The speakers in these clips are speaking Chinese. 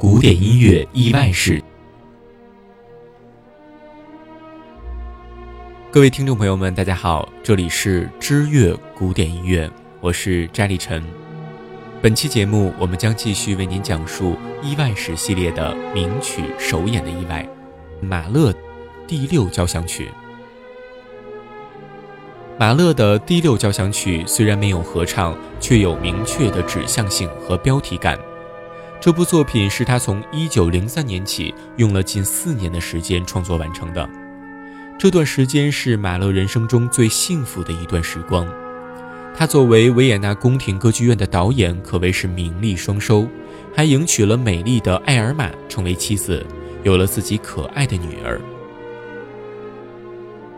古典音乐意外史。各位听众朋友们，大家好，这里是知乐古典音乐，我是翟立晨。本期节目，我们将继续为您讲述意外史系列的名曲首演的意外——马勒第六交响曲。马勒的第六交响曲虽然没有合唱，却有明确的指向性和标题感。这部作品是他从1903年起用了近四年的时间创作完成的。这段时间是马勒人生中最幸福的一段时光。他作为维也纳宫廷歌剧院的导演，可谓是名利双收，还迎娶了美丽的艾尔玛成为妻子，有了自己可爱的女儿。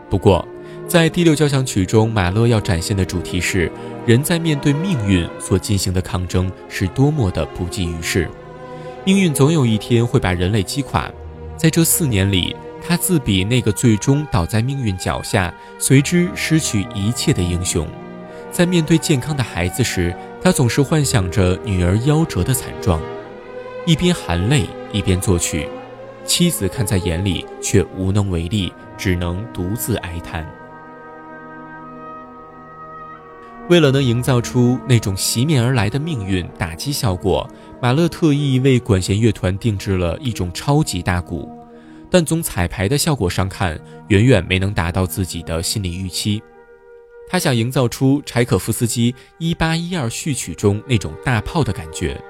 不过，在第六交响曲中，马勒要展现的主题是人在面对命运所进行的抗争是多么的不济于事。命运总有一天会把人类击垮。在这四年里，他自比那个最终倒在命运脚下、随之失去一切的英雄。在面对健康的孩子时，他总是幻想着女儿夭折的惨状，一边含泪一边作曲。妻子看在眼里，却无能为力，只能独自哀叹。为了能营造出那种袭面而来的命运打击效果，马勒特意为管弦乐团定制了一种超级大鼓，但从彩排的效果上看，远远没能达到自己的心理预期。他想营造出柴可夫斯基《一八一二序曲》中那种大炮的感觉，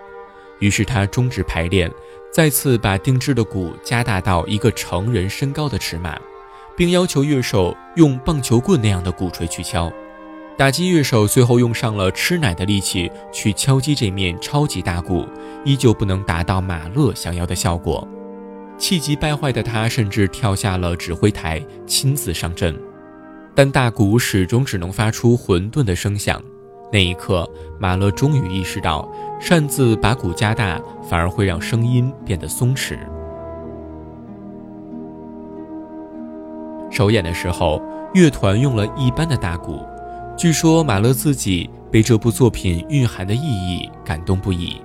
于是他终止排练，再次把定制的鼓加大到一个成人身高的尺码，并要求乐手用棒球棍那样的鼓槌去敲。打击乐手最后用上了吃奶的力气去敲击这面超级大鼓，依旧不能达到马勒想要的效果。气急败坏的他甚至跳下了指挥台，亲自上阵。但大鼓始终只能发出混沌的声响。那一刻，马勒终于意识到，擅自把鼓加大反而会让声音变得松弛。首演的时候，乐团用了一般的大鼓。据说马勒自己被这部作品蕴含的意义感动不已，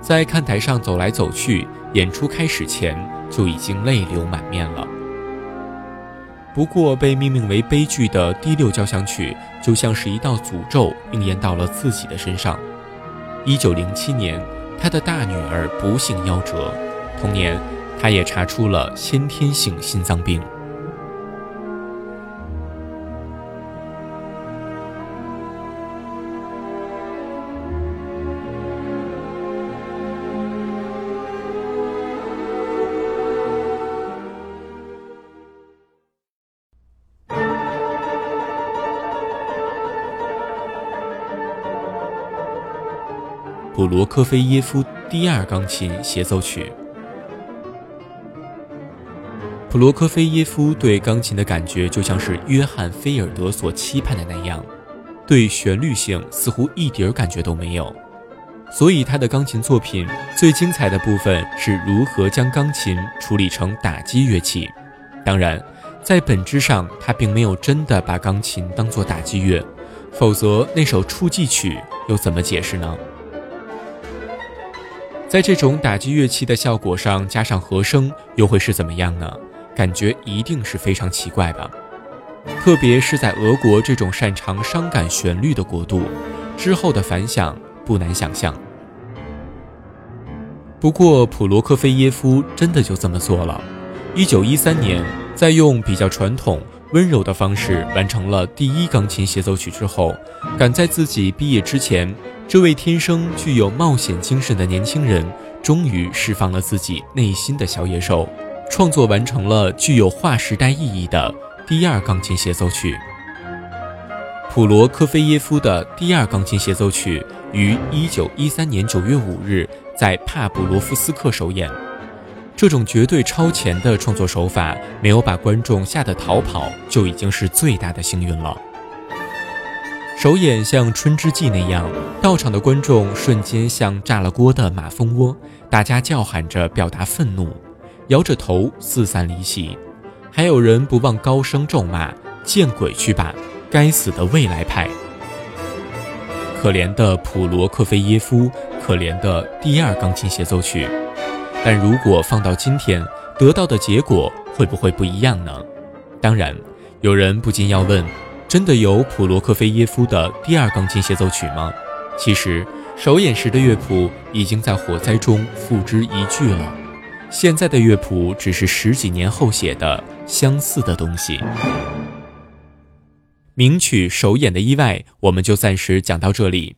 在看台上走来走去，演出开始前就已经泪流满面了。不过，被命名为悲剧的第六交响曲就像是一道诅咒，应验到了自己的身上。一九零七年，他的大女儿不幸夭折，同年，他也查出了先天性心脏病。普罗科菲耶夫第二钢琴协奏曲。普罗科菲耶夫对钢琴的感觉就像是约翰菲尔德所期盼的那样，对旋律性似乎一点感觉都没有。所以他的钢琴作品最精彩的部分是如何将钢琴处理成打击乐器。当然，在本质上他并没有真的把钢琴当作打击乐，否则那首触记曲又怎么解释呢？在这种打击乐器的效果上加上和声，又会是怎么样呢？感觉一定是非常奇怪吧。特别是在俄国这种擅长伤感旋律的国度，之后的反响不难想象。不过普罗科菲耶夫真的就这么做了。一九一三年，在用比较传统温柔的方式完成了第一钢琴协奏曲之后，赶在自己毕业之前。这位天生具有冒险精神的年轻人，终于释放了自己内心的小野兽，创作完成了具有划时代意义的第二钢琴协奏曲。普罗科菲耶夫的第二钢琴协奏曲于1913年9月5日在帕布罗夫斯克首演。这种绝对超前的创作手法，没有把观众吓得逃跑，就已经是最大的幸运了。首演像《春之祭》那样，到场的观众瞬间像炸了锅的马蜂窝，大家叫喊着表达愤怒，摇着头四散离席，还有人不忘高声咒骂：“见鬼去吧，该死的未来派！”可怜的普罗克菲耶夫，可怜的第二钢琴协奏曲。但如果放到今天，得到的结果会不会不一样呢？当然，有人不禁要问：真的有普罗克菲耶夫的第二钢琴协奏曲吗？其实，首演时的乐谱已经在火灾中付之一炬了。现在的乐谱只是十几年后写的相似的东西。名曲首演的意外，我们就暂时讲到这里。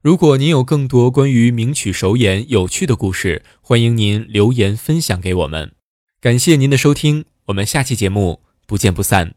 如果您有更多关于名曲首演有趣的故事，欢迎您留言分享给我们。感谢您的收听，我们下期节目不见不散。